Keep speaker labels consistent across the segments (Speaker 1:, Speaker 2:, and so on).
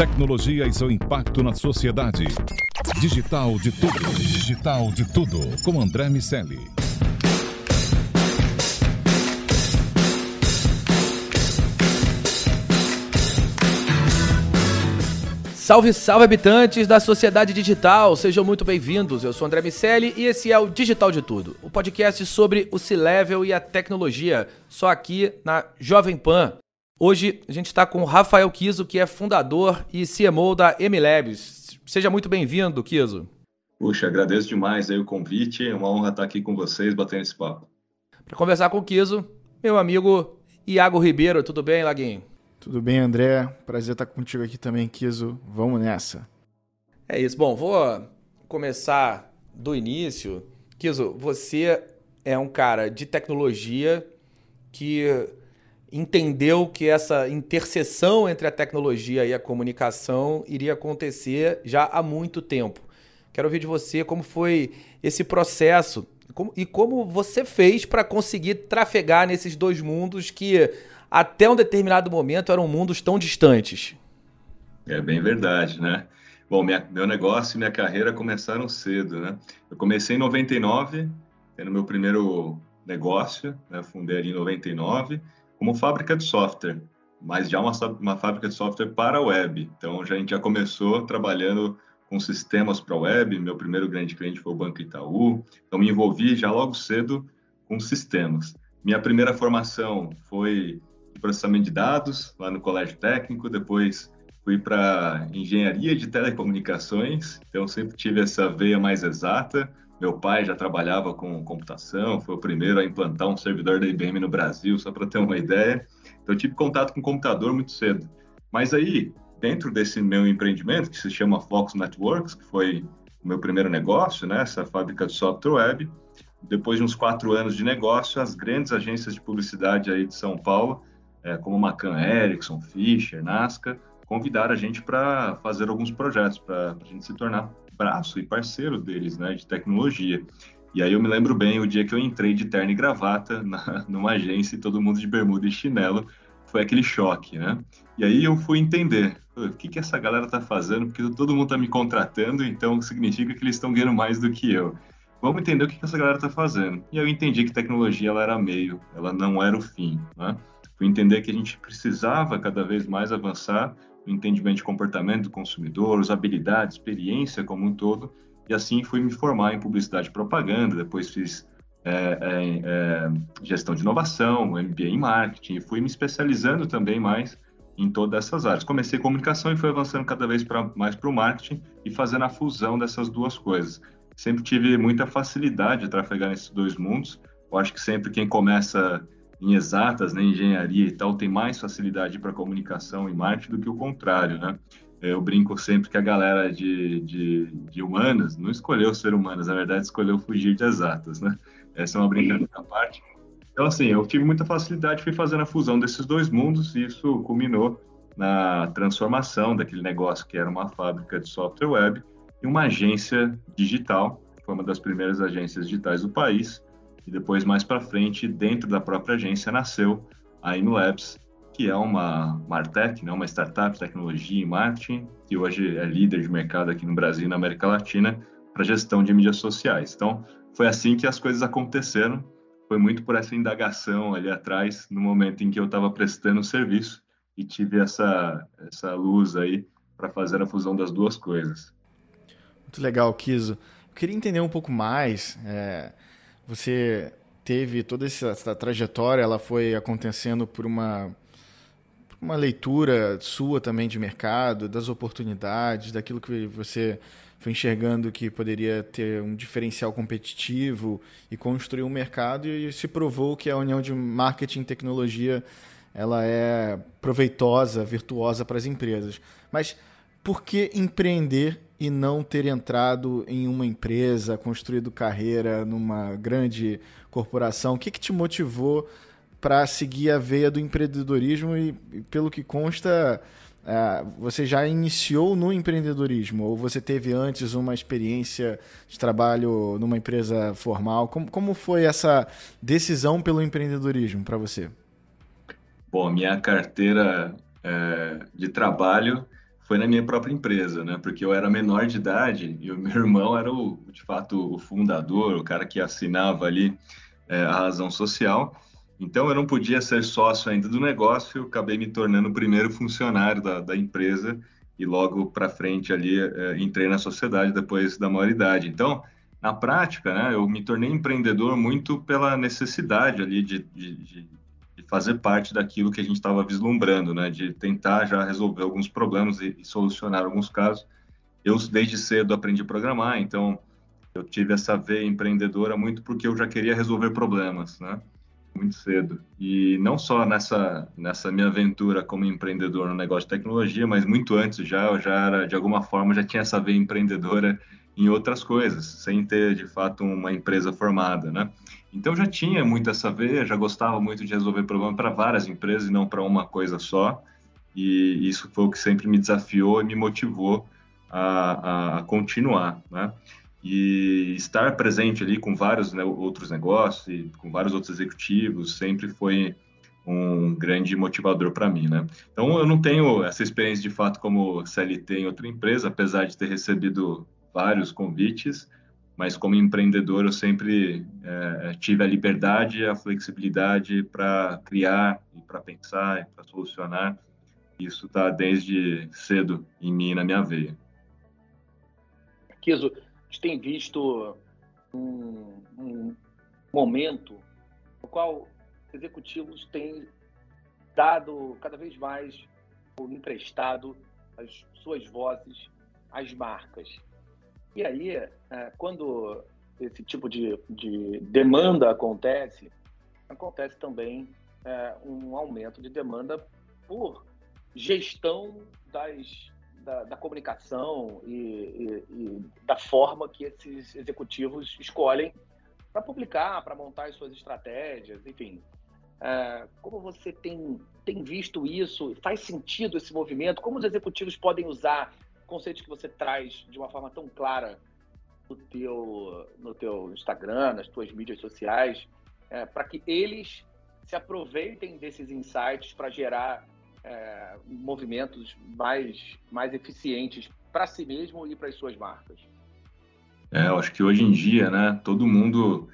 Speaker 1: Tecnologia e seu impacto na sociedade. Digital de tudo. Digital de tudo. Com André Miscelli.
Speaker 2: Salve, salve habitantes da sociedade digital, sejam muito bem-vindos. Eu sou André Miceli e esse é o Digital de Tudo, o podcast sobre o C-Level e a tecnologia, só aqui na Jovem Pan. Hoje a gente está com o Rafael Kiso, que é fundador e CMO da MLabs. Seja muito bem-vindo, Kiso.
Speaker 3: Puxa, agradeço demais aí o convite, é uma honra estar aqui com vocês, batendo esse papo.
Speaker 2: Para conversar com o Kiso, meu amigo Iago Ribeiro, tudo bem, Laguinho?
Speaker 4: Tudo bem, André? Prazer estar contigo aqui também, Kiso. Vamos nessa.
Speaker 2: É isso. Bom, vou começar do início. Kiso, você é um cara de tecnologia que entendeu que essa interseção entre a tecnologia e a comunicação iria acontecer já há muito tempo. Quero ouvir de você como foi esse processo e como você fez para conseguir trafegar nesses dois mundos que até um determinado momento eram mundos tão distantes.
Speaker 3: É bem verdade, né? Bom, minha, meu negócio e minha carreira começaram cedo, né? Eu comecei em 99, tendo meu primeiro negócio, né? Fundei ali em 99, como fábrica de software, mas já uma, uma fábrica de software para a web. Então, já, a gente já começou trabalhando com sistemas para a web. Meu primeiro grande cliente foi o Banco Itaú. Então, me envolvi já logo cedo com sistemas. Minha primeira formação foi processamento de dados lá no Colégio Técnico, depois fui para engenharia de telecomunicações, então sempre tive essa veia mais exata. Meu pai já trabalhava com computação, foi o primeiro a implantar um servidor da IBM no Brasil, só para ter uma ideia. Então tive contato com computador muito cedo. Mas aí, dentro desse meu empreendimento, que se chama Fox Networks, que foi o meu primeiro negócio, né, essa fábrica de software web, depois de uns quatro anos de negócio, as grandes agências de publicidade aí de São Paulo é, como Macan Erickson, Fischer, Nasca, convidaram a gente para fazer alguns projetos, para a gente se tornar braço e parceiro deles, né, de tecnologia. E aí eu me lembro bem o dia que eu entrei de terno e gravata na, numa agência e todo mundo de bermuda e chinelo, foi aquele choque, né? E aí eu fui entender o que, que essa galera está fazendo, porque todo mundo está me contratando, então significa que eles estão ganhando mais do que eu. Vamos entender o que, que essa galera está fazendo. E eu entendi que tecnologia ela era meio, ela não era o fim, né? Fui entender que a gente precisava cada vez mais avançar no entendimento de comportamento do consumidor, usabilidade, experiência como um todo, e assim fui me formar em publicidade e propaganda, depois fiz é, é, é, gestão de inovação, MBA em marketing, e fui me especializando também mais em todas essas áreas. Comecei comunicação e fui avançando cada vez pra, mais para o marketing e fazendo a fusão dessas duas coisas. Sempre tive muita facilidade de trafegar nesses dois mundos. Eu acho que sempre quem começa em exatas, né, engenharia e tal, tem mais facilidade para comunicação e marketing do que o contrário, né? Eu brinco sempre que a galera de, de, de humanas não escolheu ser humanas, na verdade escolheu fugir de exatas, né? Essa é uma brincadeira à parte. Então, assim, eu tive muita facilidade, fui fazendo a fusão desses dois mundos e isso culminou na transformação daquele negócio que era uma fábrica de software web em uma agência digital, foi uma das primeiras agências digitais do país, e depois, mais para frente, dentro da própria agência, nasceu a InLabs, que é uma Martech, né, uma startup de tecnologia e marketing, que hoje é líder de mercado aqui no Brasil e na América Latina para gestão de mídias sociais. Então, foi assim que as coisas aconteceram. Foi muito por essa indagação ali atrás, no momento em que eu estava prestando o serviço e tive essa, essa luz aí para fazer a fusão das duas coisas.
Speaker 4: Muito legal, Kiso. Eu queria entender um pouco mais. É, você teve toda essa, trajetória, ela foi acontecendo por uma, uma leitura sua também de mercado, das oportunidades, daquilo que você foi enxergando que poderia ter um diferencial competitivo e construir um mercado e se provou que a união de marketing e tecnologia ela é proveitosa, virtuosa para as empresas. Mas por que empreender e não ter entrado em uma empresa, construído carreira numa grande corporação? O que, que te motivou para seguir a veia do empreendedorismo e, pelo que consta, é, você já iniciou no empreendedorismo ou você teve antes uma experiência de trabalho numa empresa formal? Como, como foi essa decisão pelo empreendedorismo para você?
Speaker 3: Bom, minha carteira é, de trabalho foi na minha própria empresa, né? Porque eu era menor de idade e o meu irmão era o, de fato, o fundador, o cara que assinava ali é, a razão social. Então eu não podia ser sócio ainda do negócio, eu acabei me tornando o primeiro funcionário da, da empresa e logo para frente ali é, entrei na sociedade depois da maioridade. Então, na prática, né, eu me tornei empreendedor muito pela necessidade ali de, de, de fazer parte daquilo que a gente estava vislumbrando, né? De tentar já resolver alguns problemas e, e, solucionar alguns casos. Eu desde cedo aprendi a programar, então eu tive essa veia empreendedora muito porque eu já queria resolver problemas, né? Muito cedo. E não só nessa nessa minha aventura como empreendedor no negócio de tecnologia, mas muito antes já eu já era de alguma forma já tinha essa veia empreendedora em outras coisas, sem ter de fato uma empresa formada, né? Então já tinha muito essa veia, já gostava muito de resolver problemas para várias empresas e não para uma coisa só. E isso foi o que sempre me desafiou e me motivou a, a continuar, né? E estar presente ali com vários né, outros negócios e com vários outros executivos sempre foi um grande motivador para mim, né? Então eu não tenho essa experiência de fato como CLT em outra empresa, apesar de ter recebido vários convites, mas como empreendedor eu sempre é, tive a liberdade a flexibilidade para criar e para pensar e para solucionar. Isso está desde cedo em mim, na minha veia.
Speaker 5: Kiso, a gente tem visto um, um momento no qual executivos têm dado cada vez mais ou emprestado as suas vozes às marcas. E aí, é, quando esse tipo de, de demanda acontece, acontece também é, um aumento de demanda por gestão das, da, da comunicação e, e, e, da forma que esses executivos escolhem para publicar, para montar as suas estratégias, enfim. É, como você tem, tem visto isso? Faz sentido esse movimento? Como os executivos podem usar conceitos que você traz de uma forma tão clara no teu, no teu Instagram, nas tuas mídias sociais, é, para que eles se aproveitem desses insights para gerar é, movimentos mais, mais eficientes para si mesmo e para as suas marcas.
Speaker 3: É, eu acho que hoje em dia, né, todo mundo,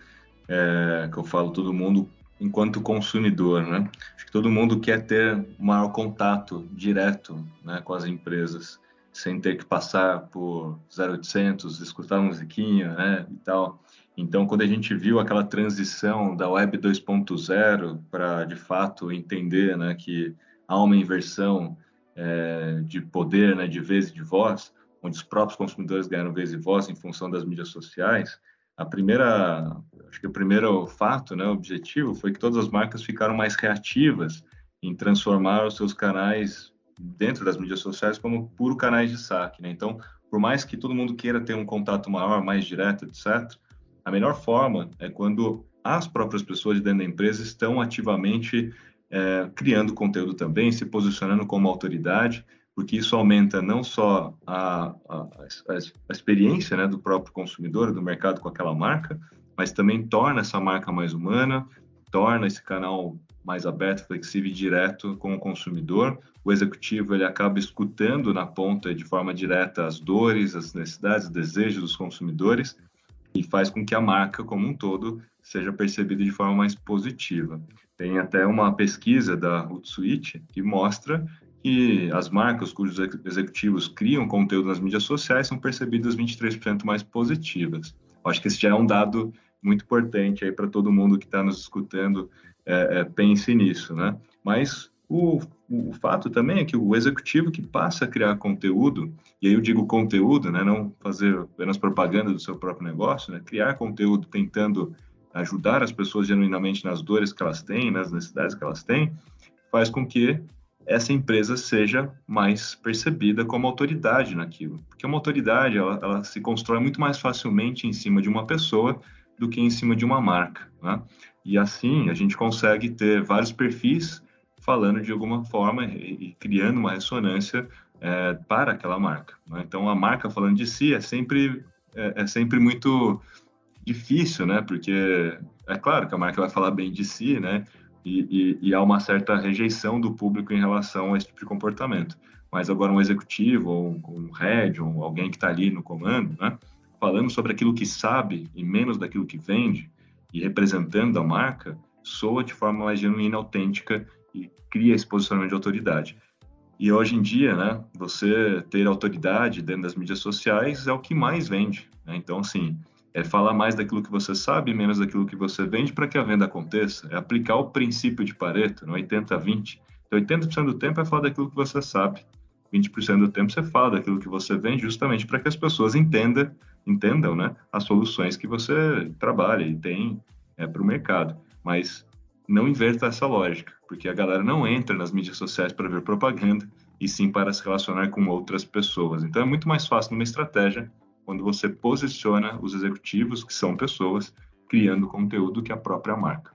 Speaker 3: é, que eu falo todo mundo enquanto consumidor, né, acho que todo mundo quer ter maior contato direto, né, com as empresas sem ter que passar por 0800, escutar musiquinha, né, e tal. Então, quando a gente viu aquela transição da Web 2.0 para, de fato, entender né, que há uma inversão é, de poder, né, de vez e de voz, onde os próprios consumidores ganharam vez e voz em função das mídias sociais, a primeira, acho que o primeiro fato, né, objetivo, foi que todas as marcas ficaram mais reativas em transformar os seus canais dentro das mídias sociais como puro canais de saque, né? Então, por mais que todo mundo queira ter um contato maior, mais direto, etc., a melhor forma é quando as próprias pessoas dentro da empresa estão ativamente é, criando conteúdo também, se posicionando como autoridade, porque isso aumenta não só a, a, a, experiência né, do próprio consumidor, do mercado com aquela marca, mas também torna essa marca mais humana, torna esse canal mais aberto, flexível e direto com o consumidor. O executivo ele acaba escutando na ponta de forma direta as dores, as necessidades, os desejos dos consumidores e faz com que a marca como um todo seja percebida de forma mais positiva. Tem até uma pesquisa da Hootsuite que mostra que as marcas cujos executivos criam conteúdo nas mídias sociais são percebidas 23% mais positivas. Acho que esse já é um dado muito importante aí para todo mundo que está nos escutando, é, é, pense nisso, né? Mas o, o fato também é que o executivo que passa a criar conteúdo, e aí eu digo conteúdo, né, não fazer apenas propaganda do seu próprio negócio, né, criar conteúdo tentando ajudar as pessoas genuinamente nas dores que elas têm, nas necessidades que elas têm, faz com que essa empresa seja mais percebida como autoridade naquilo. Porque uma autoridade, ela, ela se constrói muito mais facilmente em cima de uma pessoa do que em cima de uma marca. Né? E assim, a gente consegue ter vários perfis falando de alguma forma e, e criando uma ressonância é, para aquela marca. Né? Então, a marca falando de si é sempre, é, é, sempre muito difícil, né? Porque é claro que a marca vai falar bem de si, né? E, e, e há uma certa rejeição do público em relação a esse tipo de comportamento. Mas agora um executivo, ou um, um head, ou alguém que está ali no comando, né? Falando sobre aquilo que sabe e menos daquilo que vende, e representando a marca, soa de forma mais genuína, autêntica e cria esse posicionamento de autoridade. E hoje em dia, né, você ter autoridade dentro das mídias sociais é o que mais vende. Né? Então, assim, é falar mais daquilo que você sabe, menos daquilo que você vende para que a venda aconteça. É aplicar o princípio de Pareto, no 80-20. Então, 80% do tempo é falar daquilo que você sabe. 20% do tempo você fala daquilo que você vende, justamente para que as pessoas entendam, entendam né, as soluções que você trabalha e tem é, para o mercado. Mas não inverta essa lógica, porque a galera não entra nas mídias sociais para ver propaganda, e sim para se relacionar com outras pessoas. Então é muito mais fácil numa estratégia quando você posiciona os executivos, que são pessoas, criando conteúdo que a própria marca.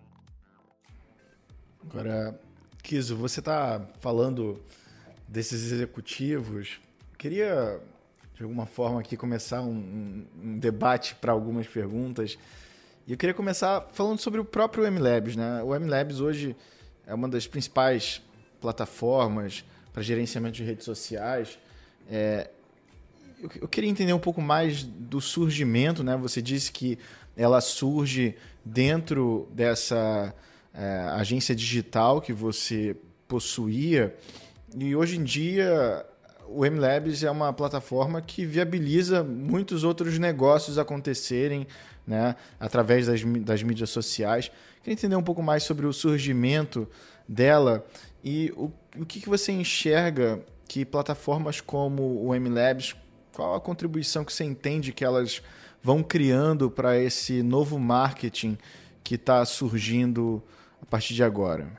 Speaker 4: Agora, Kiso, você está falando desses executivos. Queria, de alguma forma, aqui começar um, um debate para algumas perguntas. E eu queria começar falando sobre o próprio MLabs. Né? O MLabs hoje é uma das principais plataformas para gerenciamento de redes sociais. É, eu queria entender um pouco mais do surgimento, né? Você disse que ela surge dentro dessa é, agência digital que você possuía e hoje em dia o MLabs é uma plataforma que viabiliza muitos outros negócios acontecerem né, através das, das mídias sociais. Queria entender um pouco mais sobre o surgimento dela e o, o que, que você enxerga que plataformas como o MLabs, qual a contribuição que você entende que elas vão criando para esse novo marketing que está surgindo a partir de agora?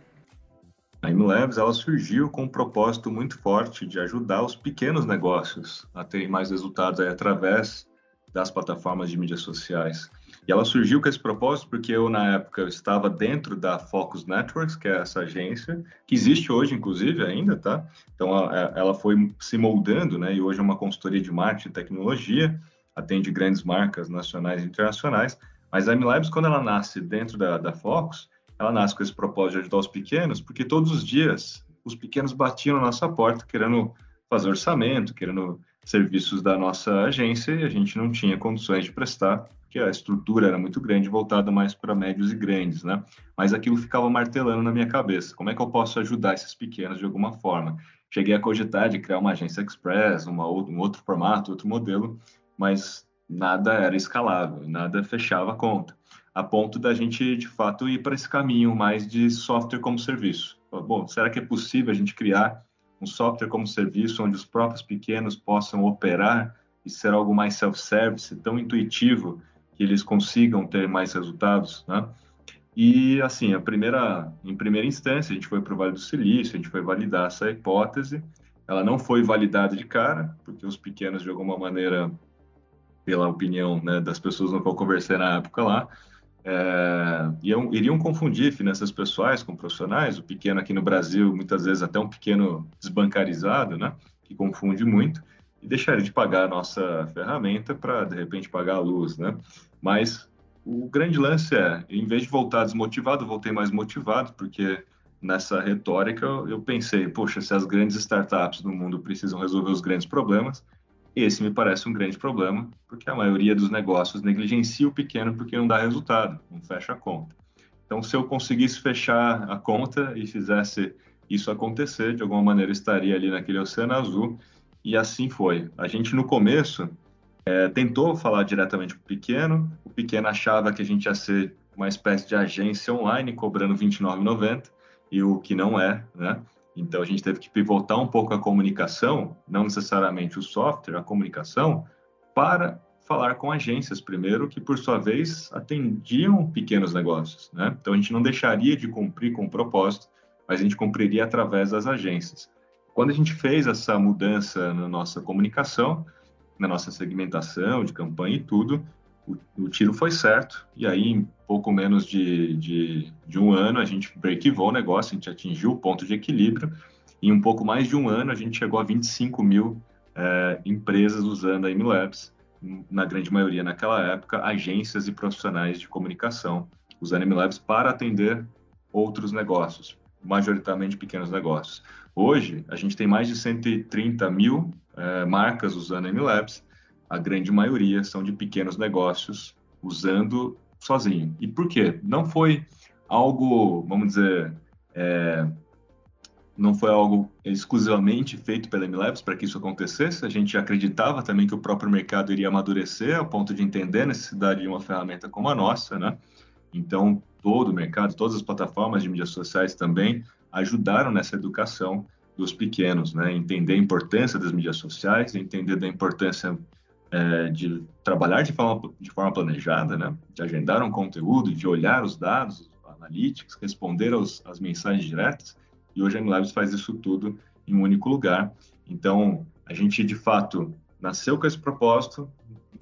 Speaker 3: A InLabs ela surgiu com um propósito muito forte de ajudar os pequenos negócios a terem mais resultados aí, através das plataformas de mídias sociais. E ela surgiu com esse propósito porque eu, na época, eu estava dentro da Focus Networks, que é essa agência, que existe hoje, inclusive, ainda, tá? Então, ela foi se moldando, né? E hoje é uma consultoria de marketing e tecnologia, atende grandes marcas nacionais e internacionais. Mas a MLabs, quando ela nasce dentro da, da Focus, ela nasce com esse propósito de ajudar os pequenos, porque todos os dias os pequenos batiam na nossa porta querendo fazer orçamento, querendo serviços da nossa agência e a gente não tinha condições de prestar que a estrutura era muito grande, voltada mais para médios e grandes, né? Mas aquilo ficava martelando na minha cabeça. Como é que eu posso ajudar esses pequenos de alguma forma? Cheguei a cogitar de criar uma agência express, uma, um outro formato, outro modelo, mas nada era escalável, nada fechava a conta, a ponto da gente, de fato, ir para esse caminho mais de software como serviço. Bom, será que é possível a gente criar um software como serviço onde os próprios pequenos possam operar e ser algo mais self-service, tão intuitivo que eles consigam ter mais resultados, né? E assim, a primeira, em primeira instância, a gente foi para o Vale do Silício, a gente foi validar essa hipótese. Ela não foi validada de cara, porque os pequenos, de alguma maneira, pela opinião né, das pessoas no qual eu conversei na época lá, é, iam, iriam confundir finanças pessoais com profissionais. O pequeno aqui no Brasil, muitas vezes até um pequeno desbancarizado, né, que confunde muito e deixaria de pagar a nossa ferramenta para, de repente, pagar a luz, né? Mas o grande lance é, em vez de voltar desmotivado, eu voltei mais motivado, porque nessa retórica eu pensei, poxa, se as grandes startups do mundo precisam resolver os grandes problemas, esse me parece um grande problema, porque a maioria dos negócios negligencia o pequeno porque não dá resultado, não fecha a conta. Então, se eu conseguisse fechar a conta e fizesse isso acontecer, de alguma maneira estaria ali naquele oceano azul, e assim foi. A gente no começo é, tentou falar diretamente com o pequeno, o pequeno achava que a gente ia ser uma espécie de agência online cobrando R$ 29,90, e o que não é, né? Então a gente teve que pivotar um pouco a comunicação, não necessariamente o software, a comunicação, para falar com agências primeiro, que por sua vez atendiam pequenos negócios. Né? Então a gente não deixaria de cumprir com o propósito, mas a gente cumpriria através das agências. Quando a gente fez essa mudança na nossa comunicação, na nossa segmentação de campanha e tudo, o, o tiro foi certo. E aí, pouco menos de, de, de um ano, a gente breakivou o negócio, a gente atingiu o ponto de equilíbrio. Em um pouco mais de um ano, a gente chegou a 25 mil é, empresas usando a MLabs na grande maioria naquela época, agências e profissionais de comunicação, usando MLabs para atender outros negócios, majoritariamente pequenos negócios. Hoje, a gente tem mais de 130 mil é, marcas usando MLabs, a grande maioria são de pequenos negócios usando sozinho. E por quê? Não foi algo, vamos dizer, é, não foi algo exclusivamente feito pela MLabs para que isso acontecesse. A gente acreditava também que o próprio mercado iria amadurecer ao ponto de entender a necessidade de uma ferramenta como a nossa, né? Então, todo o mercado, todas as plataformas de mídias sociais também ajudaram nessa educação dos pequenos, né? Entender a importância das mídias sociais, entender da importância é, de trabalhar de forma, de forma planejada, né? De agendar um conteúdo, de olhar os dados, analytics, responder aos, às mensagens diretas e hoje a MLabs faz isso tudo em um único lugar. Então, a gente de fato nasceu com esse propósito,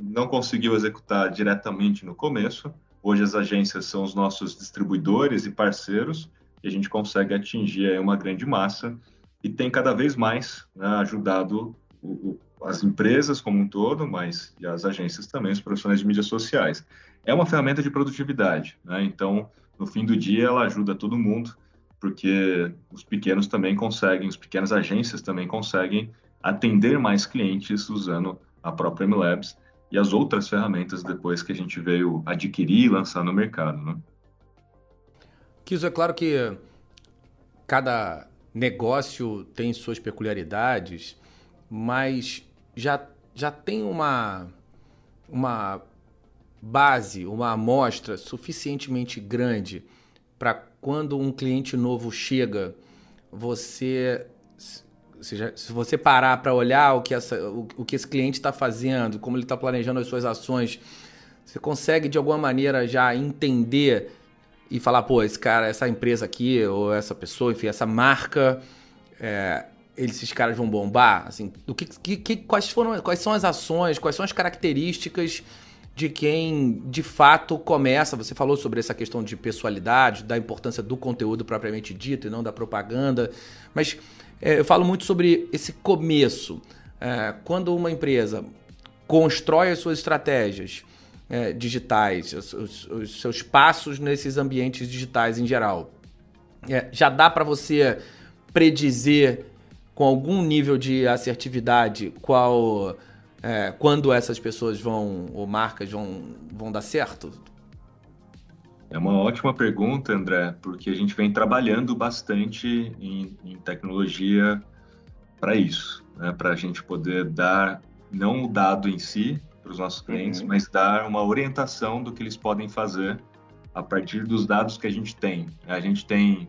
Speaker 3: não conseguiu executar diretamente no começo. Hoje as agências são os nossos distribuidores e parceiros e a gente consegue atingir uma grande massa e tem cada vez mais né, ajudado o, o, as empresas como um todo, mas e as agências também, os profissionais de mídias sociais. É uma ferramenta de produtividade, né? então no fim do dia ela ajuda todo mundo porque os pequenos também conseguem, as pequenas agências também conseguem atender mais clientes usando a própria MLabs e as outras ferramentas depois que a gente veio adquirir e lançar no mercado. Né?
Speaker 2: Kiso, é claro que cada negócio tem suas peculiaridades, mas já, já tem uma, uma base, uma amostra suficientemente grande para quando um cliente novo chega, você se você parar para olhar o que, essa, o, o que esse cliente está fazendo, como ele está planejando as suas ações, você consegue de alguma maneira já entender e falar, pô, esse cara, essa empresa aqui, ou essa pessoa, enfim, essa marca, é, esses caras vão bombar? Assim, o que, que, quais, foram, quais são as ações, quais são as características de quem de fato começa. Você falou sobre essa questão de pessoalidade, da importância do conteúdo propriamente dito e não da propaganda. Mas é, eu falo muito sobre esse começo. É, quando uma empresa constrói as suas estratégias é, digitais, os, os, os, seus passos nesses ambientes digitais em geral, é, já dá para você predizer com algum nível de assertividade qual é, quando essas pessoas vão, ou marcas vão, vão dar certo?
Speaker 3: É uma ótima pergunta, André, porque a gente vem trabalhando bastante em, em tecnologia para isso, né? para a gente poder dar, não o dado em si para os nossos clientes, uhum. mas dar uma orientação do que eles podem fazer a partir dos dados que a gente tem. A gente tem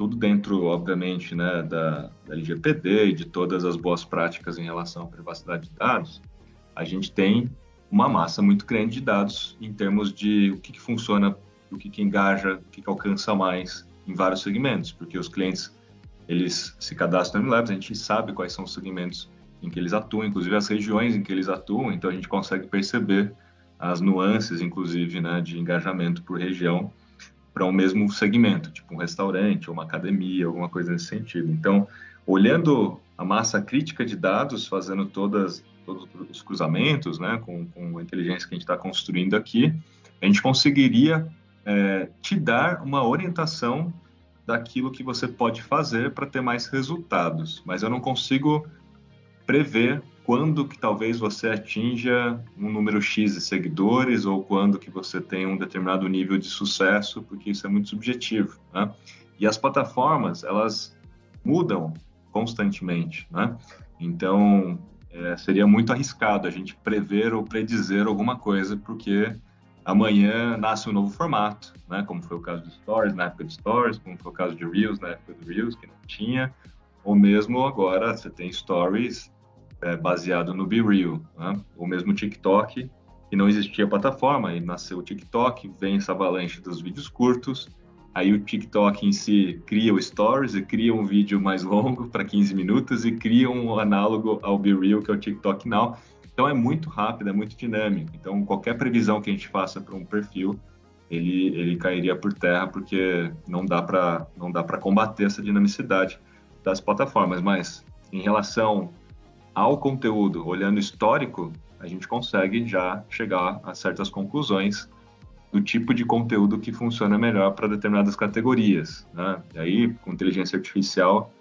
Speaker 3: tudo dentro, obviamente, né, da, da LGPD e de todas as boas práticas em relação à privacidade de dados, a gente tem uma massa muito grande de dados em termos de o que, que funciona, o que, que engaja, o que, que alcança mais em vários segmentos, porque os clientes eles se cadastram no Labs, a gente sabe quais são os segmentos em que eles atuam, inclusive as regiões em que eles atuam, então a gente consegue perceber as nuances, inclusive, né, de engajamento por região para um mesmo segmento, tipo um restaurante uma academia, alguma coisa nesse sentido. Então, olhando a massa crítica de dados, fazendo todas, todos os cruzamentos, né, com, com a inteligência que a gente está construindo aqui, a gente conseguiria é, te dar uma orientação daquilo que você pode fazer para ter mais resultados. Mas eu não consigo prever quando que talvez você atinja um número X de seguidores ou quando que você tem um determinado nível de sucesso, porque isso é muito subjetivo. Né? E as plataformas, elas mudam constantemente, né? Então, é, seria muito arriscado a gente prever ou predizer alguma coisa, porque amanhã nasce um novo formato, né? Como foi o caso do Stories, na época de Stories, como foi o caso de Reels, na época do Reels, que não tinha, ou mesmo agora você tem Stories é, baseado no Be Real, né? ou mesmo TikTok, que não existia plataforma, e nasceu o TikTok, vem essa avalanche dos vídeos curtos, aí o TikTok em si cria o Stories e cria um vídeo mais longo para 15 minutos e cria um análogo ao Be Real, que é o TikTok Now. Então é muito rápido, é muito dinâmico. Então qualquer previsão que a gente faça para um perfil, ele, ele cairia por terra porque não dá para não dá para combater essa dinamicidade das plataformas. Mas em relação ao conteúdo, olhando histórico, a gente consegue já chegar a certas conclusões do tipo de conteúdo que funciona melhor para determinadas categorias. Né? E aí, com inteligência artificial,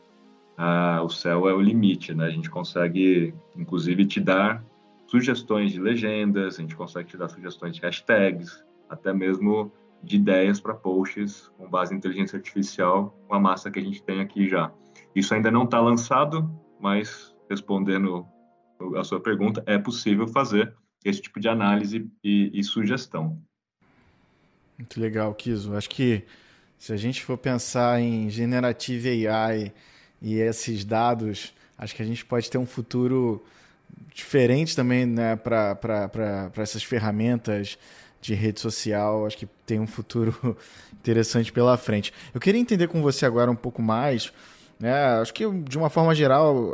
Speaker 3: ah, o céu é o limite. Né? A gente consegue, inclusive, te dar sugestões de legendas, a gente consegue te dar sugestões de hashtags, até mesmo de ideias para posts com base em inteligência artificial, com a massa que a gente tem aqui já. Isso ainda não está lançado, mas respondendo a sua pergunta, é possível fazer esse tipo de análise e, e sugestão.
Speaker 4: Muito legal, Kiso. Acho que se a gente for pensar em Generative AI e esses dados, acho que a gente pode ter um futuro diferente também né, para essas ferramentas de rede social. Acho que tem um futuro interessante pela frente. Eu queria entender com você agora um pouco mais né? Acho que, de uma forma geral,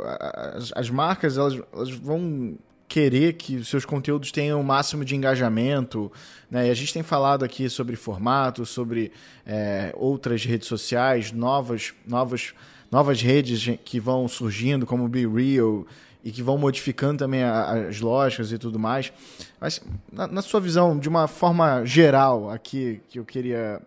Speaker 4: as, as marcas elas, elas vão querer que seus conteúdos tenham o máximo de engajamento. Né? E a gente tem falado aqui sobre formato, sobre é, outras redes sociais, novas, novas, novas redes que vão surgindo, como o Be Real, e que vão modificando também as lógicas e tudo mais. Mas, na, na, sua visão, de uma forma geral, aqui, que eu queria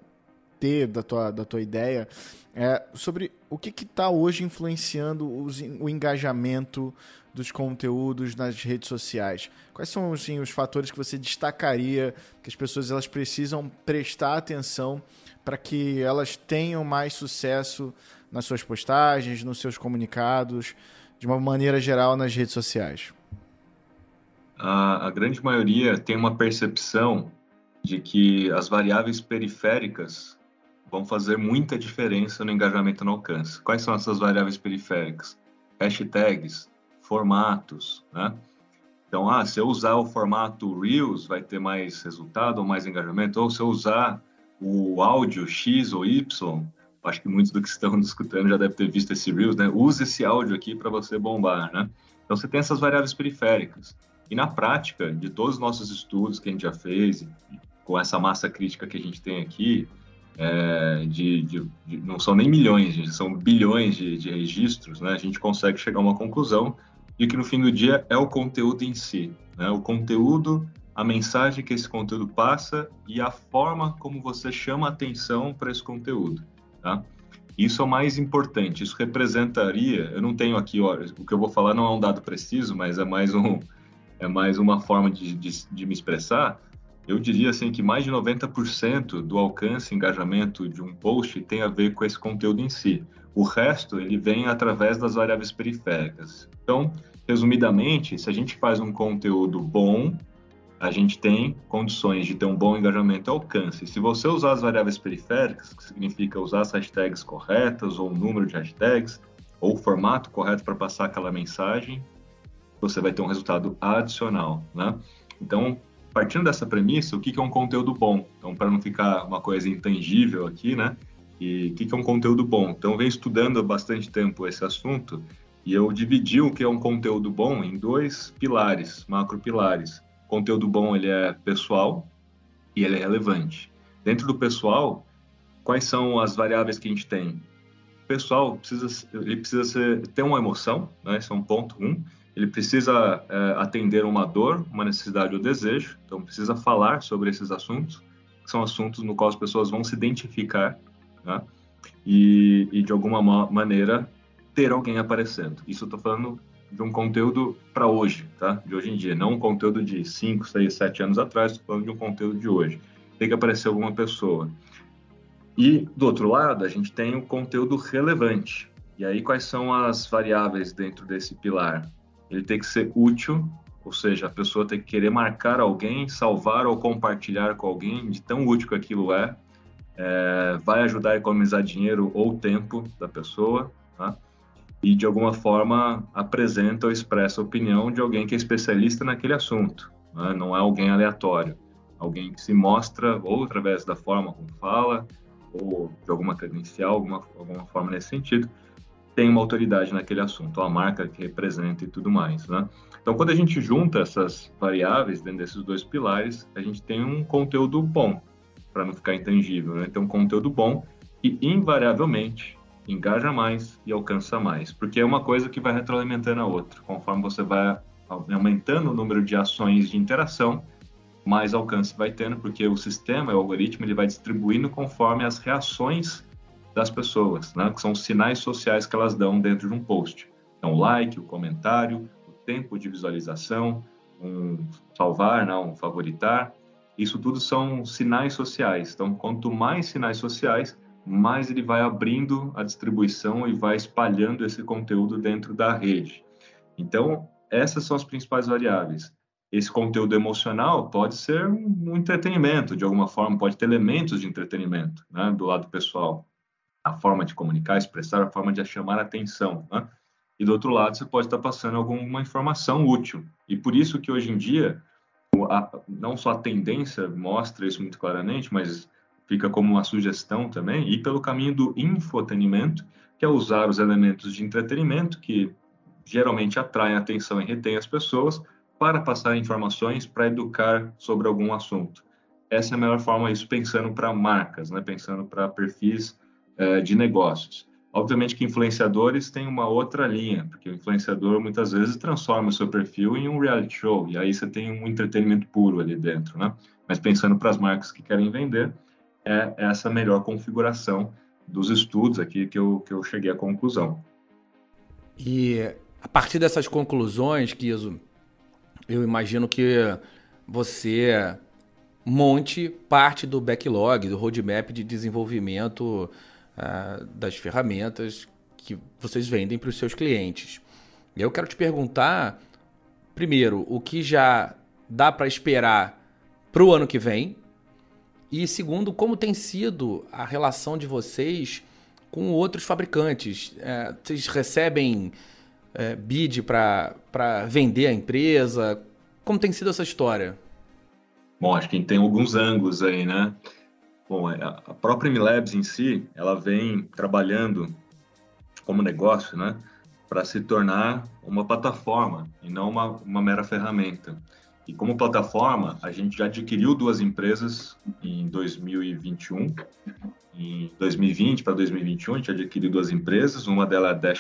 Speaker 4: ter da tua, da tua ideia, é sobre o que está hoje influenciando os, o engajamento dos conteúdos nas redes sociais. Quais são assim, os fatores que você destacaria que as pessoas elas precisam prestar atenção para que elas tenham mais sucesso nas suas postagens, nos seus comunicados, de uma maneira geral nas redes sociais?
Speaker 3: A, a grande maioria tem uma percepção de que as variáveis periféricas vão fazer muita diferença no engajamento no alcance. Quais são essas variáveis periféricas? Hashtags, formatos, né? Então, ah, se eu usar o formato Reels, vai ter mais resultado ou mais engajamento, ou se eu usar o áudio X ou Y, acho que muitos do que estão escutando já devem ter visto esse Reels, né? Use esse áudio aqui para você bombar, né? Então, você tem essas variáveis periféricas. E na prática, de todos os nossos estudos que a gente já fez, com essa massa crítica que a gente tem aqui, é, de, de, de, não são nem milhões, são bilhões de, de registros, né? a gente consegue chegar a uma conclusão de que no fim do dia é o conteúdo em si, né? o conteúdo, a mensagem que esse conteúdo passa e a forma como você chama atenção para esse conteúdo. Tá? Isso é o mais importante. Isso representaria, eu não tenho aqui, ó, o que eu vou falar não é um dado preciso, mas é mais um, é mais uma forma de, de me expressar eu diria assim que mais de 90% do alcance e engajamento de um post tem a ver com esse conteúdo em si. O resto ele vem através das variáveis periféricas. Então, resumidamente, se a gente faz um conteúdo bom, a gente tem condições de ter um bom engajamento e alcance. Se você usar as variáveis periféricas, que significa usar as hashtags corretas ou o número de hashtags ou o formato correto para passar aquela mensagem, você vai ter um resultado adicional, né? Então, partindo dessa premissa, o que, é um conteúdo bom? Então, para não ficar uma coisa intangível aqui, né? E o que, é um conteúdo bom? Então, eu venho estudando há bastante tempo esse assunto e eu dividi o que é um conteúdo bom em dois pilares, macro pilares. O conteúdo bom ele é pessoal e ele é relevante. Dentro do pessoal, quais são as variáveis que a gente tem? O pessoal precisa, ele precisa ser, ter uma emoção, né? Esse é um ponto um ele precisa é, atender uma dor, uma necessidade ou desejo, então precisa falar sobre esses assuntos, que são assuntos no qual as pessoas vão se identificar, né? e, e, de alguma maneira ter alguém aparecendo. Isso eu estou falando de um conteúdo para hoje, tá? De hoje em dia, não um conteúdo de 5, 6, 7 anos atrás, estou falando de um conteúdo de hoje. Tem que aparecer alguma pessoa. E do outro lado, a gente tem o conteúdo relevante. E aí, quais são as variáveis dentro desse pilar? Ele tem que ser útil, ou seja, a pessoa tem que querer marcar alguém, salvar ou compartilhar com alguém, de tão útil que aquilo é. é vai ajudar a economizar dinheiro ou tempo da pessoa, tá? e de alguma forma apresenta ou expressa a opinião de alguém que é especialista naquele assunto, né? não é alguém aleatório, alguém que se mostra ou através da forma como fala, ou de alguma credencial, alguma, alguma forma nesse sentido, tem uma autoridade naquele assunto, a marca que representa e tudo mais, né? Então, quando a gente junta essas variáveis dentro desses dois pilares, a gente tem um conteúdo bom, para não ficar intangível, né? Tem um conteúdo bom que invariavelmente engaja mais e alcança mais, porque é uma coisa que vai retroalimentando a outra. Conforme você vai aumentando o número de ações de interação, mais alcance vai tendo, porque o sistema, o algoritmo, ele vai distribuindo conforme as reações das pessoas, né? que são os sinais sociais que elas dão dentro de um post. Então, o like, o comentário, o tempo de visualização, um salvar, não, um favoritar, isso tudo são sinais sociais. Então, quanto mais sinais sociais, mais ele vai abrindo a distribuição e vai espalhando esse conteúdo dentro da rede. Então, essas são as principais variáveis. Esse conteúdo emocional pode ser um entretenimento, de alguma forma, pode ter elementos de entretenimento né, do lado pessoal. A forma de comunicar, expressar, a forma de chamar atenção. Né? E do outro lado, você pode estar passando alguma informação útil. E por isso que hoje em dia, a, não só a tendência mostra isso muito claramente, mas fica como uma sugestão também, e pelo caminho do infotenimento, que é usar os elementos de entretenimento que geralmente atraem a atenção e retêm as pessoas para passar informações para educar sobre algum assunto. Essa é a melhor forma, isso pensando para marcas, né? pensando para perfis eh, de negócios. Obviamente que influenciadores têm uma outra linha, porque o influenciador muitas vezes transforma o seu perfil em um reality show, e aí você tem um entretenimento puro ali dentro, né? Mas pensando para as marcas que querem vender, é essa melhor configuração dos estudos aqui que eu, que eu cheguei à conclusão.
Speaker 2: E a partir dessas conclusões, Kiso, eu imagino que você monte parte do backlog, do roadmap de desenvolvimento uh, das ferramentas que vocês vendem para os seus clientes. Eu quero te perguntar, primeiro, o que já dá para esperar para o ano que vem, e segundo, como tem sido a relação de vocês com outros fabricantes? É, vocês recebem é, bid para vender a empresa? Como tem sido essa história?
Speaker 3: Bom, acho que tem alguns ângulos aí, né? Bom, é, a própria MLabs em si, ela vem trabalhando como negócio, né? Para se tornar uma plataforma e não uma, uma mera ferramenta. E como plataforma, a gente já adquiriu duas empresas em 2021. Em 2020 para 2021, a gente adquiriu duas empresas. Uma delas é a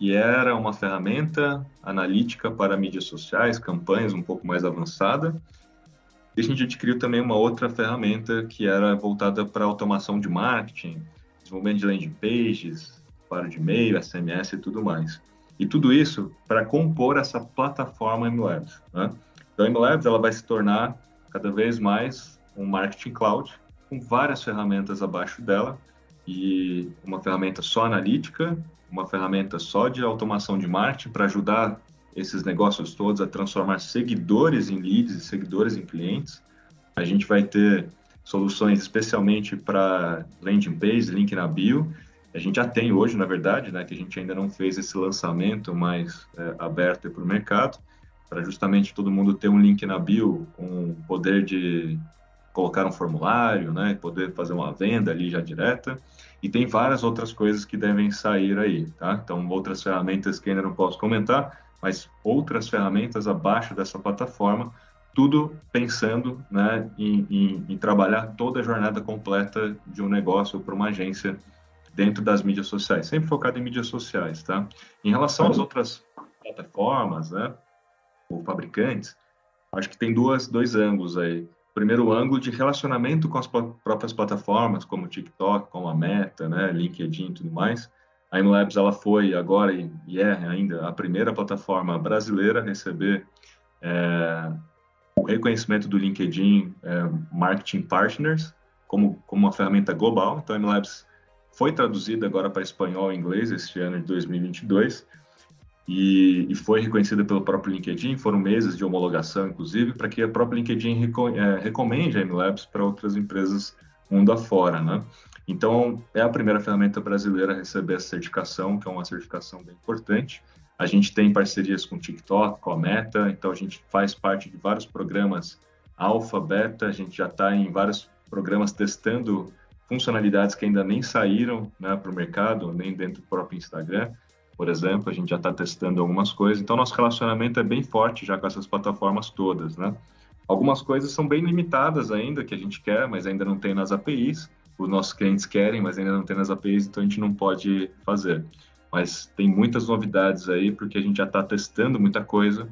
Speaker 3: que era uma ferramenta analítica para mídias sociais, campanhas um pouco mais avançada. E a gente adquiriu também uma outra ferramenta que era voltada para automação de marketing, desenvolvimento de landing pages, para de e-mail, SMS e tudo mais. E tudo isso para compor essa plataforma MLabs. Né? Então, a MLabs ela vai se tornar cada vez mais um marketing cloud com várias ferramentas abaixo dela e uma ferramenta só analítica, uma ferramenta só de automação de marketing para ajudar esses negócios todos a transformar seguidores em leads e seguidores em clientes. A gente vai ter soluções especialmente para landing page, link na bio. A gente já tem hoje, na verdade, né, que a gente ainda não fez esse lançamento mais é, aberto para o mercado para justamente todo mundo ter um link na bio com poder de colocar um formulário, né, poder fazer uma venda ali já direta. E tem várias outras coisas que devem sair aí, tá? Então, outras ferramentas que ainda não posso comentar, mas outras ferramentas abaixo dessa plataforma, tudo pensando né, em, em, em trabalhar toda a jornada completa de um negócio para uma agência dentro das mídias sociais, sempre focado em mídias sociais, tá? Em relação às outras plataformas, né, ou fabricantes, acho que tem duas, dois ângulos aí. Primeiro, ângulo de relacionamento com as próprias plataformas, como o TikTok, como a Meta, né, LinkedIn e tudo mais. A MLabs ela foi agora e é ainda a primeira plataforma brasileira a receber é, o reconhecimento do LinkedIn é, Marketing Partners como, como uma ferramenta global. Então, a MLabs foi traduzida agora para espanhol e inglês este ano de 2022 e, e, foi reconhecida pelo próprio LinkedIn. Foram meses de homologação, inclusive, para que a própria LinkedIn reco é, recomende a MLabs para outras empresas mundo afora, né? Então, é a primeira ferramenta brasileira a receber essa certificação, que é uma certificação bem importante. A gente tem parcerias com o TikTok, com a Meta, então a gente faz parte de vários programas alfa, beta, a gente já está em vários programas testando funcionalidades que ainda nem saíram né, para o mercado, nem dentro do próprio Instagram, por exemplo, a gente já está testando algumas coisas, então nosso relacionamento é bem forte já com essas plataformas todas, né? Algumas coisas são bem limitadas ainda, que a gente quer, mas ainda não tem nas APIs, os nossos clientes querem, mas ainda não tem nas APIs, então a gente não pode fazer. Mas tem muitas novidades aí, porque a gente já está testando muita coisa,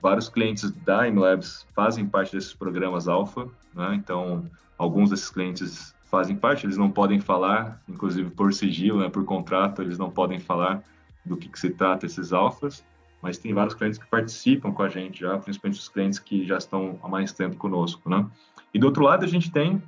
Speaker 3: vários clientes da MLabs fazem parte desses programas alfa, né? então alguns desses clientes fazem parte, eles não podem falar, inclusive por sigilo, né, por contrato, eles não podem falar do que, que se trata esses alfas, mas tem vários clientes que participam com a gente já, principalmente os clientes que já estão há mais tempo conosco, né? E do outro lado a gente tem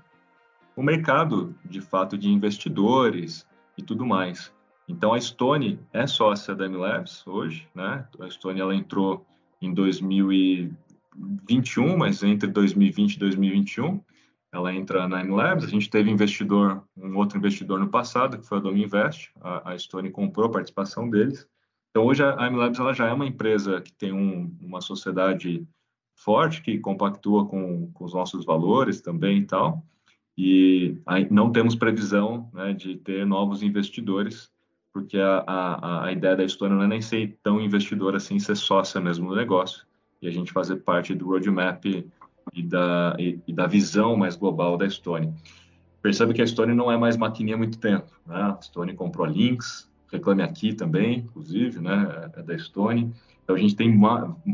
Speaker 3: o mercado, de fato, de investidores e tudo mais. Então a Stone é sócia da MLabs hoje, né? A Stone ela entrou em 2021, mas entre 2020 e 2021 ela entra na Labs. A gente teve investidor, um outro investidor no passado, que foi a Domi Invest. A, a Stone comprou a participação deles. Então, hoje a Labs ela já é uma empresa que tem um, uma sociedade forte, que compactua com, com, os nossos valores também e tal. E não temos previsão né, de ter novos investidores, porque a, a, a ideia da Stone não é nem ser tão investidor assim, ser sócia mesmo no negócio. E a gente fazer parte do roadmap e da, e, e da visão mais global da Stone. Percebe que a Stone não é mais maquininha há muito tempo. Né? A Stone comprou a Lynx, Reclame Aqui também, inclusive, né? é da Stone. Então, a gente tem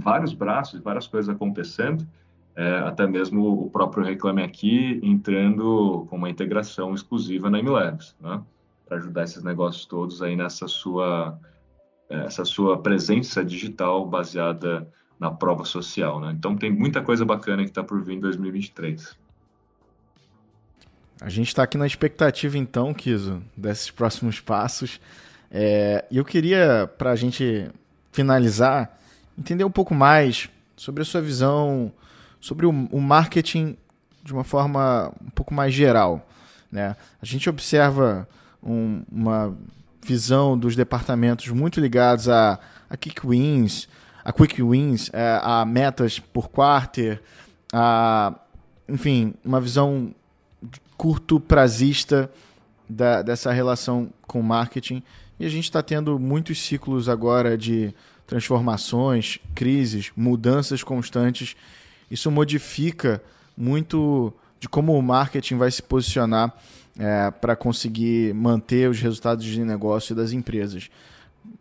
Speaker 3: vários braços, várias coisas acontecendo, é, até mesmo o próprio Reclame Aqui entrando com uma integração exclusiva na MLabs, né? para ajudar esses negócios todos aí nessa sua, essa sua presença digital baseada na prova social. Né? Então tem muita coisa bacana que está por vir em 2023.
Speaker 4: A gente está aqui na expectativa, então, Kiso, desses próximos passos. É, e é, eu queria, para a gente finalizar, entender um pouco mais sobre a sua visão sobre o, o marketing de uma forma um pouco mais geral. Né? A gente observa um, uma visão dos departamentos muito ligados a, a Kick Wins, a quick wins, é, a metas por quarter, a, enfim, uma visão curto prazista da, dessa relação com marketing. E a gente está tendo muitos ciclos agora de transformações, crises, mudanças constantes. Isso modifica muito de como o marketing vai se posicionar é, para conseguir manter os resultados de negócio das empresas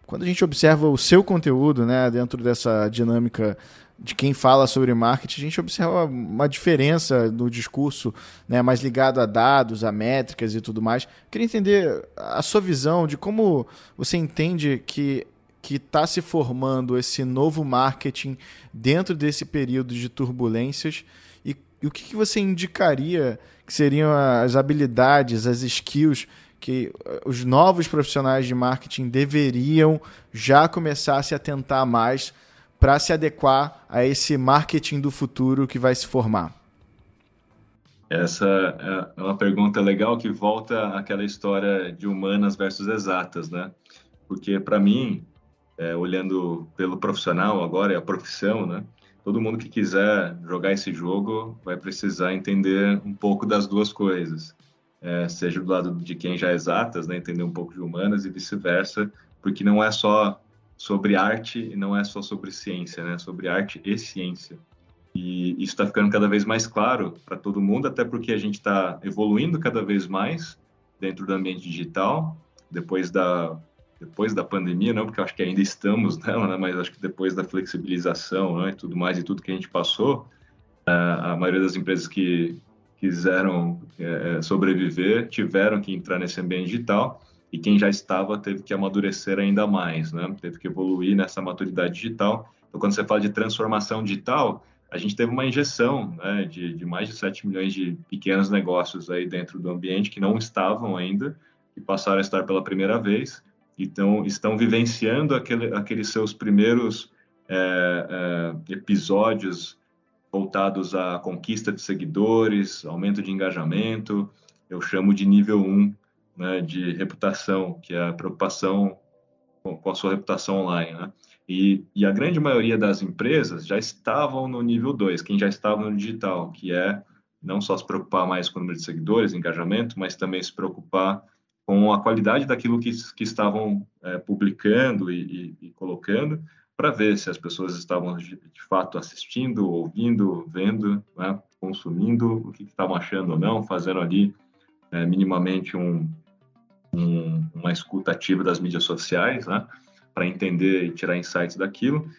Speaker 4: quando a gente observa o seu conteúdo, né, dentro dessa dinâmica de quem fala sobre marketing, a gente observa uma diferença no discurso, né, mais ligado a dados, a métricas e tudo mais. Queria entender a sua visão de como você entende que que está se formando esse novo marketing dentro desse período de turbulências e, e o que, que você indicaria que seriam as habilidades, as skills que eh, os novos profissionais de marketing deveriam já começar a se atentar mais para se adequar a esse marketing do futuro que vai se formar?
Speaker 3: Essa é uma pergunta legal que volta àquela história de humanas versus exatas, né? Porque para mim, é, olhando pelo profissional agora, é a profissão, né? Todo mundo que quiser jogar esse jogo vai precisar entender um pouco das duas coisas é, seja do lado de quem já é exatas, né, entender um pouco de humanas e vice-versa, porque não é só sobre arte e não é só sobre ciência, né, sobre arte e ciência. E isso está ficando cada vez mais claro para todo mundo, até porque a gente está evoluindo cada vez mais dentro do ambiente digital, depois da depois da pandemia, não, porque acho que ainda estamos nela, né, mas acho que depois da flexibilização, né, e tudo mais e tudo que a gente passou, a maioria das empresas que quiseram é, sobreviver tiveram que entrar nesse ambiente digital e quem já estava teve que amadurecer ainda mais, né? Teve que evoluir nessa maturidade digital. Então, quando você fala de transformação digital, a gente teve uma injeção né, de, de, mais de 7 milhões de pequenos negócios aí dentro do ambiente que não estavam ainda que passaram a estar pela primeira vez, então estão vivenciando aquele, aqueles seus primeiros é, é, episódios voltados à conquista de seguidores, aumento de engajamento, eu chamo de nível 1 né, de reputação, que é a preocupação com, a sua reputação online. Né? E, e, a grande maioria das empresas já estavam no nível 2, quem já estava no digital, que é não só se preocupar mais com o número de seguidores, engajamento, mas também se preocupar com a qualidade daquilo que, que estavam é, publicando e, e, e colocando, para ver se as pessoas estavam de, de fato assistindo, ouvindo, vendo, né, consumindo, o que estavam achando ou não, fazendo ali é, minimamente um, um, uma escuta ativa das mídias sociais, né, para entender e tirar insights daquilo.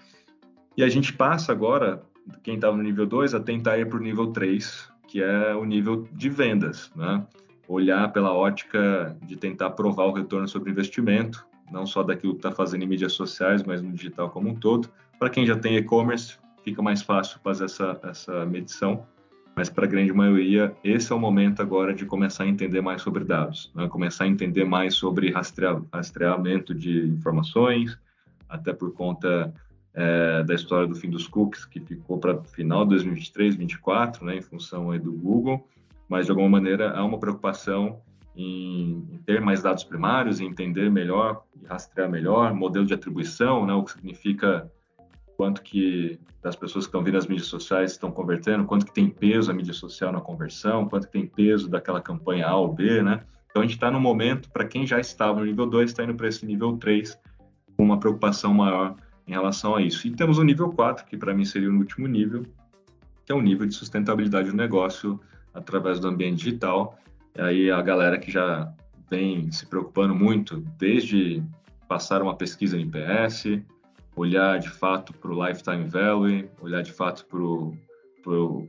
Speaker 3: E a gente passa agora, quem estava no nível 2, a tentar ir para o nível 3, que é o nível de vendas, né? Olhar pela ótica de tentar provar o retorno sobre investimento, não só daquilo que está fazendo em mídias sociais, mas no digital como um todo. Para quem já tem e-commerce, fica mais fácil fazer essa, essa medição mas para a grande maioria, esse é o momento agora de começar a entender mais sobre dados, né? começar a entender mais sobre rastreamento de informações, até por conta é, da história do fim dos cookies, que ficou para final de 2023, 2024, né, em função aí do Google, mas de alguma maneira há uma preocupação em, ter mais dados primários, em entender melhor, rastrear melhor, modelo de atribuição, né, o que significa quanto que das pessoas que estão vindo as mídias sociais estão convertendo, quanto que tem peso a mídia social na conversão, quanto que tem peso daquela campanha A ou B, né? Então a gente está no momento, para quem já estava no nível 2, está indo para esse nível 3, com uma preocupação maior em relação a isso. E temos o nível 4, que para mim seria o último nível, que é o nível de sustentabilidade do negócio através do ambiente digital. E aí a galera que já vem se preocupando muito, desde passar uma pesquisa no IPS, olhar de fato para o lifetime value, olhar de fato para o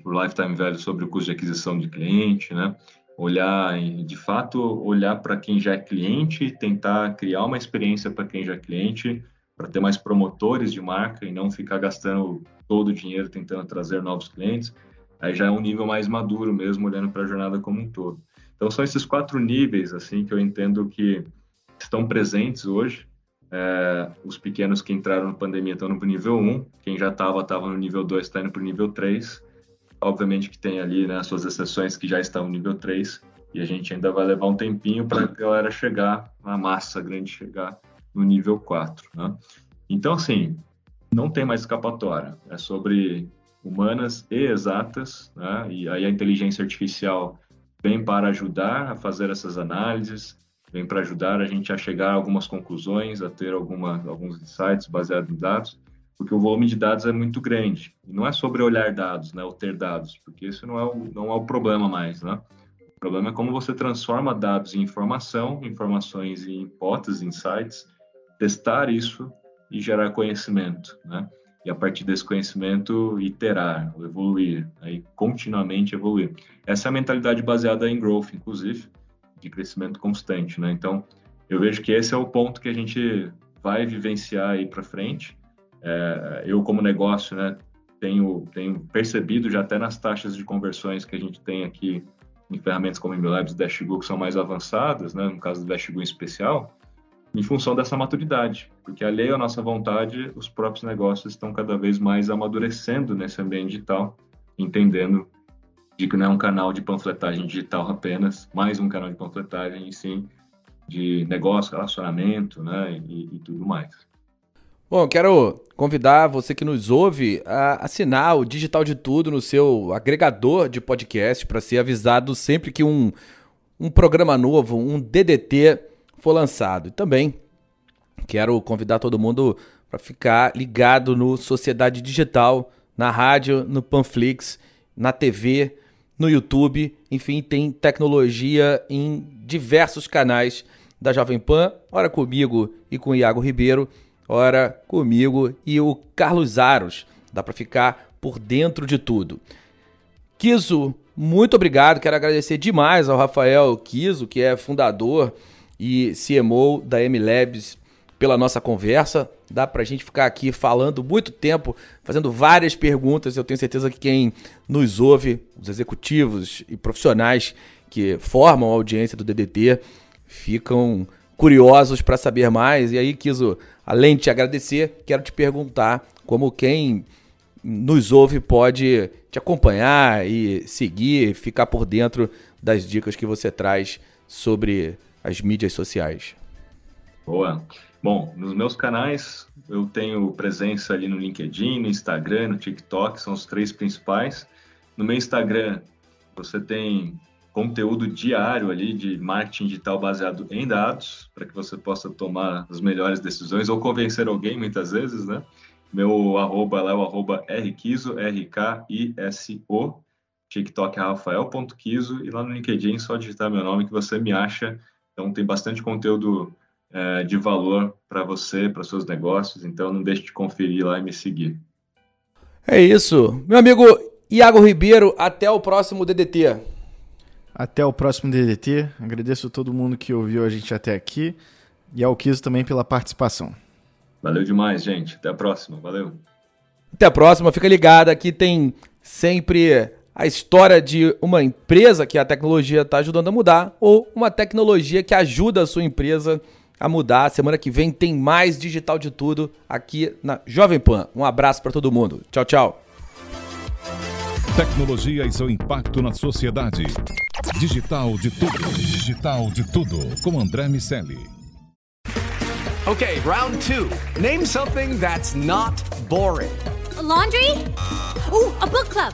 Speaker 3: lifetime value sobre o custo de aquisição de cliente, né? Olhar, de fato, olhar para quem já é cliente, tentar criar uma experiência para quem já é cliente, para ter mais promotores de marca e não ficar gastando todo o dinheiro tentando trazer novos clientes. Aí já é um nível mais maduro mesmo, olhando para a jornada como um todo. Então são esses quatro níveis assim que eu entendo que estão presentes hoje é, os pequenos que entraram na pandemia estão no nível 1, quem já estava, estava no nível 2, está indo para o nível 3. Obviamente que tem ali né, as suas exceções que já estão no nível 3, e a gente ainda vai levar um tempinho para a galera chegar, a massa grande chegar no nível 4. Né? Então, assim, não tem mais escapatória. É sobre humanas e exatas, né? e aí a inteligência artificial vem para ajudar a fazer essas análises, vem para ajudar a gente a chegar a algumas conclusões, a ter alguma, alguns insights baseados em dados, porque o volume de dados é muito grande. E não é sobre olhar dados, né, ou ter dados, porque isso não é o, não é o problema mais, né? O problema é como você transforma dados em informação, informações em hipóteses, insights, testar isso e gerar conhecimento, né? E a partir desse conhecimento iterar, evoluir, aí continuamente evoluir. Essa é a mentalidade baseada em growth, inclusive, de crescimento constante, né? Então, eu vejo que esse é o ponto que a gente vai vivenciar aí para frente. É, eu, como negócio, né, tenho, tenho percebido já até nas taxas de conversões que a gente tem aqui em ferramentas como MLabs e Dashgo, que são mais avançadas, né, no caso do Dashgo em especial, em função dessa maturidade, porque alheio à nossa vontade, os próprios negócios estão cada vez mais amadurecendo nesse ambiente digital, entendendo de que não é um canal de panfletagem digital apenas, mais um canal de panfletagem, e sim de negócio, relacionamento, né, e, e tudo mais.
Speaker 2: Bom, quero convidar você que nos ouve a assinar o Digital de Tudo no seu agregador de podcast para ser avisado sempre que um, um programa novo, um DDT, for lançado. E também quero convidar todo mundo para ficar ligado no Sociedade Digital, na rádio, no Panflix, na TV, no YouTube, enfim, tem tecnologia em diversos canais da Jovem Pan, ora comigo e com o Iago Ribeiro, ora comigo e o Carlos Aros. Dá para ficar por dentro de tudo. Kiso, muito obrigado. Quero agradecer demais ao Rafael Kiso, que é fundador e CMO da MLabs pela nossa conversa. Dá para a gente ficar aqui falando muito tempo, fazendo várias perguntas. Eu tenho certeza que quem nos ouve, os executivos e profissionais que formam a audiência do DDT, ficam curiosos para saber mais. E aí, Kiso, além de te agradecer, quero te perguntar como quem nos ouve pode te acompanhar e seguir, ficar por dentro das dicas que você traz sobre as mídias sociais.
Speaker 3: Boa. Bom, nos meus canais eu tenho presença ali no LinkedIn, no Instagram, no TikTok, são os três principais. No meu Instagram você tem conteúdo diário ali de marketing digital baseado em dados, para que você possa tomar as melhores decisões ou convencer alguém muitas vezes, né? Meu arroba lá é o arroba rquiso, R-K-I-S-O. TikTok é rafael.quiso e lá no LinkedIn só digitar meu nome que você me acha. Então tem bastante conteúdo é, de valor para você, para seus negócios. Então não deixe de conferir lá e me seguir.
Speaker 2: É isso. Meu amigo Iago Ribeiro, até o próximo DDT.
Speaker 4: Até o próximo DDT. Agradeço a todo mundo que ouviu a gente até aqui e ao Kiso também pela participação.
Speaker 3: Valeu demais, gente. Até a próxima. Valeu.
Speaker 2: Até a próxima. Fica ligado. Aqui tem sempre a história de uma empresa que a tecnologia está ajudando a mudar ou uma tecnologia que ajuda a sua empresa a mudar. Semana que vem tem mais digital de tudo aqui na Jovem Pan. Um abraço para todo mundo. Tchau, tchau.
Speaker 1: Tecnologia e seu impacto na sociedade. Digital de tudo. Digital de tudo. Com André Miscelli.
Speaker 6: Okay, round two. Name something that's not boring.
Speaker 7: A laundry? Ooh, a book club.